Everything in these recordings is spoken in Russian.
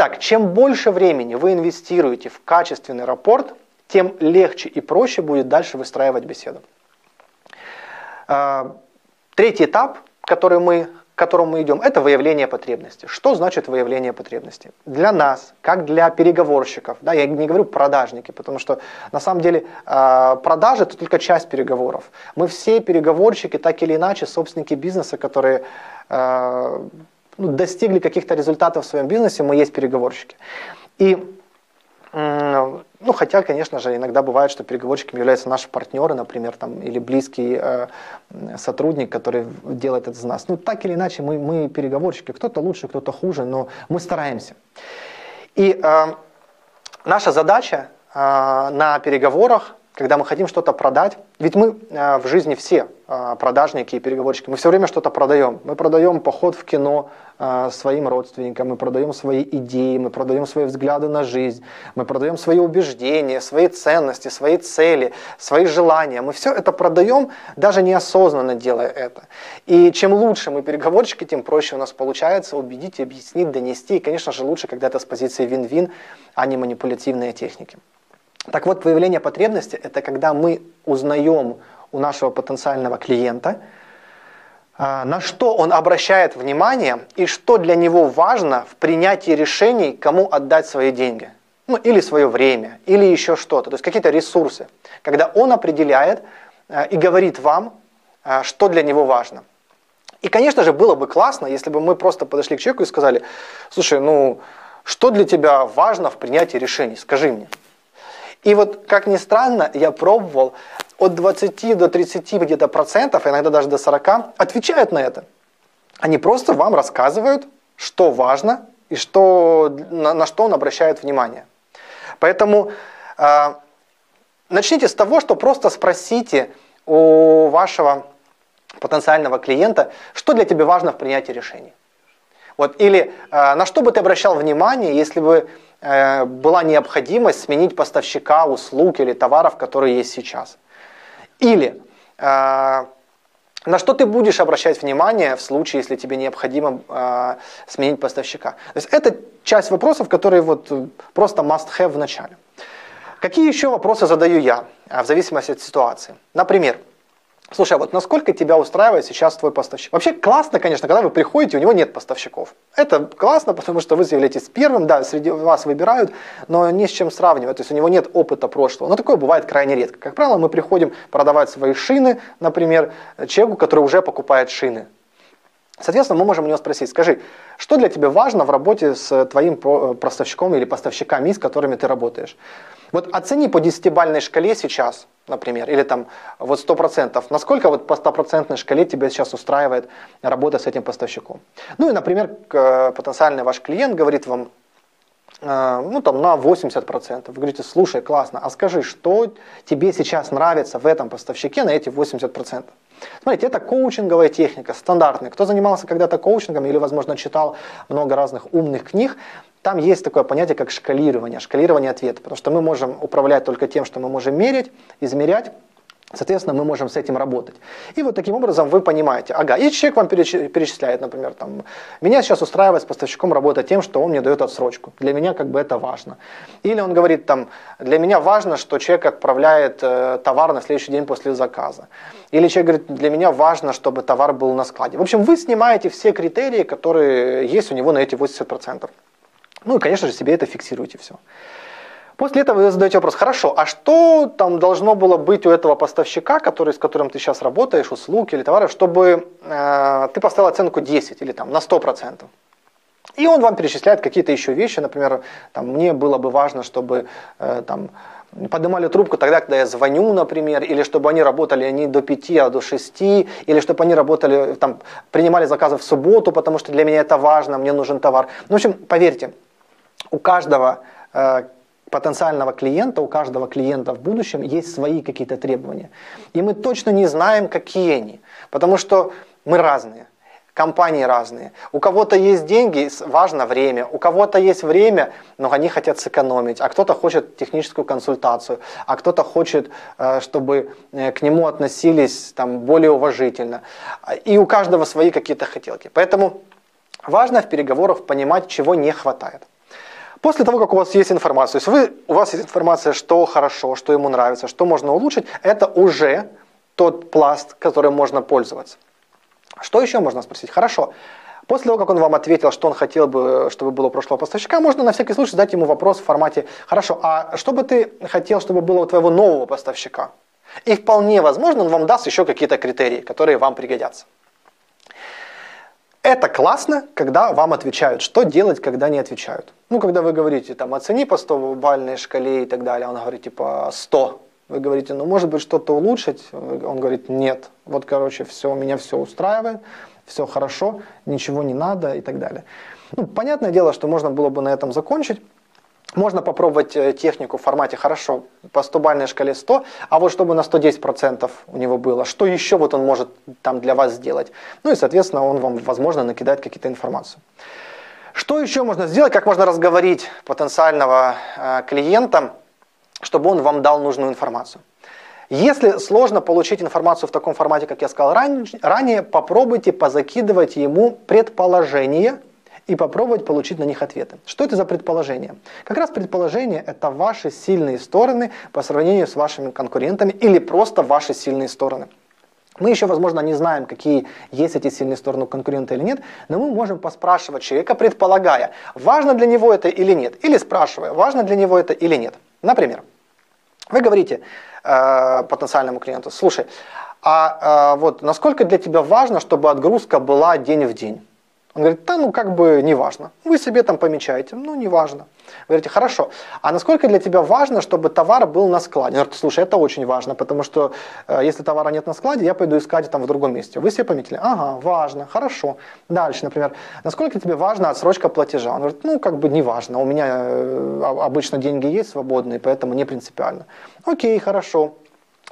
Итак, чем больше времени вы инвестируете в качественный рапорт, тем легче и проще будет дальше выстраивать беседу. А, третий этап, который мы, к которому мы идем, это выявление потребности. Что значит выявление потребности? Для нас, как для переговорщиков, да, я не говорю продажники, потому что на самом деле а, продажи это только часть переговоров. Мы все переговорщики, так или иначе, собственники бизнеса, которые а, ну, достигли каких-то результатов в своем бизнесе, мы есть переговорщики. И ну, хотя, конечно же, иногда бывает, что переговорщиками являются наши партнеры, например, там, или близкий э, сотрудник, который делает это за нас. Ну, так или иначе, мы, мы переговорщики. Кто-то лучше, кто-то хуже, но мы стараемся. И э, наша задача э, на переговорах когда мы хотим что-то продать, ведь мы э, в жизни все э, продажники и переговорщики, мы все время что-то продаем. Мы продаем поход в кино э, своим родственникам, мы продаем свои идеи, мы продаем свои взгляды на жизнь, мы продаем свои убеждения, свои ценности, свои цели, свои желания. Мы все это продаем, даже неосознанно делая это. И чем лучше мы переговорщики, тем проще у нас получается убедить, объяснить, донести. И, конечно же, лучше, когда это с позиции вин-вин, а не манипулятивные техники. Так вот, выявление потребности – это когда мы узнаем у нашего потенциального клиента, а, на что он обращает внимание и что для него важно в принятии решений, кому отдать свои деньги. Ну, или свое время, или еще что-то. То есть какие-то ресурсы. Когда он определяет а, и говорит вам, а, что для него важно. И, конечно же, было бы классно, если бы мы просто подошли к человеку и сказали, слушай, ну, что для тебя важно в принятии решений, скажи мне. И вот, как ни странно, я пробовал, от 20 до 30 где-то процентов, иногда даже до 40, отвечают на это. Они просто вам рассказывают, что важно и что, на, на что он обращает внимание. Поэтому э, начните с того, что просто спросите у вашего потенциального клиента, что для тебя важно в принятии решений. Вот, или э, на что бы ты обращал внимание, если бы Э, была необходимость сменить поставщика услуг или товаров, которые есть сейчас. Или э, на что ты будешь обращать внимание в случае, если тебе необходимо э, сменить поставщика. То есть это часть вопросов, которые вот просто must have в начале. Какие еще вопросы задаю я в зависимости от ситуации? Например, Слушай, а вот насколько тебя устраивает сейчас твой поставщик? Вообще классно, конечно, когда вы приходите, у него нет поставщиков. Это классно, потому что вы являетесь первым, да, среди вас выбирают, но не с чем сравнивать. То есть у него нет опыта прошлого. Но такое бывает крайне редко. Как правило, мы приходим продавать свои шины, например, человеку, который уже покупает шины. Соответственно, мы можем у него спросить, скажи, что для тебя важно в работе с твоим поставщиком или поставщиками, с которыми ты работаешь? Вот оцени по 10-бальной шкале сейчас, например, или там вот 100%, насколько вот по 100% шкале тебя сейчас устраивает работа с этим поставщиком. Ну и, например, э, потенциальный ваш клиент говорит вам, э, ну там на 80%. Вы говорите, слушай, классно, а скажи, что тебе сейчас нравится в этом поставщике на эти 80%? Смотрите, это коучинговая техника, стандартная. Кто занимался когда-то коучингом или, возможно, читал много разных умных книг, там есть такое понятие, как шкалирование, шкалирование ответа, потому что мы можем управлять только тем, что мы можем мерить, измерять, Соответственно, мы можем с этим работать. И вот таким образом вы понимаете, ага, и человек вам перечисляет, например, там, меня сейчас устраивает с поставщиком работа тем, что он мне дает отсрочку. Для меня как бы это важно. Или он говорит, там, для меня важно, что человек отправляет э, товар на следующий день после заказа. Или человек говорит, для меня важно, чтобы товар был на складе. В общем, вы снимаете все критерии, которые есть у него на эти 80%. Ну и, конечно же, себе это фиксируете все. После этого вы задаете вопрос, хорошо, а что там должно было быть у этого поставщика, который, с которым ты сейчас работаешь, услуг или товары, чтобы э, ты поставил оценку 10 или там на 100%? И он вам перечисляет какие-то еще вещи, например, там, мне было бы важно, чтобы э, там, поднимали трубку тогда, когда я звоню, например, или чтобы они работали не до 5, а до 6, или чтобы они работали, там, принимали заказы в субботу, потому что для меня это важно, мне нужен товар. Ну, в общем, поверьте, у каждого э, потенциального клиента, у каждого клиента в будущем есть свои какие-то требования. И мы точно не знаем, какие они, потому что мы разные. Компании разные. У кого-то есть деньги, важно время. У кого-то есть время, но они хотят сэкономить. А кто-то хочет техническую консультацию. А кто-то хочет, э, чтобы э, к нему относились там, более уважительно. И у каждого свои какие-то хотелки. Поэтому важно в переговорах понимать, чего не хватает. После того, как у вас есть информация, то есть вы, у вас есть информация, что хорошо, что ему нравится, что можно улучшить, это уже тот пласт, которым можно пользоваться. Что еще можно спросить? Хорошо. После того, как он вам ответил, что он хотел бы, чтобы было у прошлого поставщика, можно на всякий случай задать ему вопрос в формате «Хорошо, а что бы ты хотел, чтобы было у твоего нового поставщика?» И вполне возможно, он вам даст еще какие-то критерии, которые вам пригодятся. Это классно, когда вам отвечают. Что делать, когда не отвечают? Ну, когда вы говорите, там, оцени по 100 бальной шкале и так далее, он говорит, типа, 100. Вы говорите, ну, может быть, что-то улучшить? Он говорит, нет. Вот, короче, все, меня все устраивает все хорошо, ничего не надо и так далее. Ну, понятное дело, что можно было бы на этом закончить. Можно попробовать э, технику в формате «хорошо», по 100-бальной шкале 100, а вот чтобы на 110% у него было, что еще вот он может там для вас сделать. Ну и, соответственно, он вам, возможно, накидает какие-то информацию. Что еще можно сделать, как можно разговорить потенциального э, клиента, чтобы он вам дал нужную информацию? Если сложно получить информацию в таком формате, как я сказал ранее, попробуйте позакидывать ему предположения и попробовать получить на них ответы. Что это за предположения? Как раз предположения – это ваши сильные стороны по сравнению с вашими конкурентами или просто ваши сильные стороны. Мы еще, возможно, не знаем, какие есть эти сильные стороны у конкурента или нет, но мы можем поспрашивать человека, предполагая, важно для него это или нет, или спрашивая, важно для него это или нет. Например, вы говорите э, потенциальному клиенту, слушай, а э, вот насколько для тебя важно, чтобы отгрузка была день в день? Он говорит, да, ну как бы не важно. Вы себе там помечаете, ну не важно. Вы говорите, хорошо, а насколько для тебя важно, чтобы товар был на складе? Он говорит, слушай, это очень важно, потому что э, если товара нет на складе, я пойду искать там в другом месте. Вы себе пометили, ага, важно, хорошо. Дальше, например, насколько тебе важна отсрочка платежа? Он говорит, ну как бы не важно, у меня э, обычно деньги есть свободные, поэтому не принципиально. Окей, хорошо.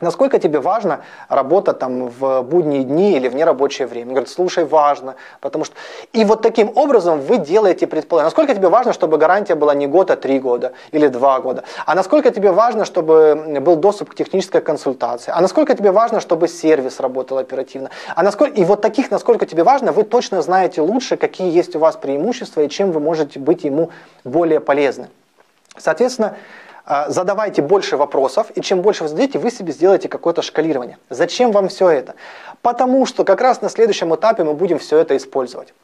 Насколько тебе важно работа там в будние дни или в нерабочее время? Он говорит, слушай, важно, потому что... И вот таким образом вы делаете предположение. Насколько тебе важно, чтобы гарантия была не год, а три года или два года? А насколько тебе важно, чтобы был доступ к технической консультации? А насколько тебе важно, чтобы сервис работал оперативно? А насколько... И вот таких, насколько тебе важно, вы точно знаете лучше, какие есть у вас преимущества и чем вы можете быть ему более полезны. Соответственно, задавайте больше вопросов, и чем больше вы задаете, вы себе сделаете какое-то шкалирование. Зачем вам все это? Потому что как раз на следующем этапе мы будем все это использовать.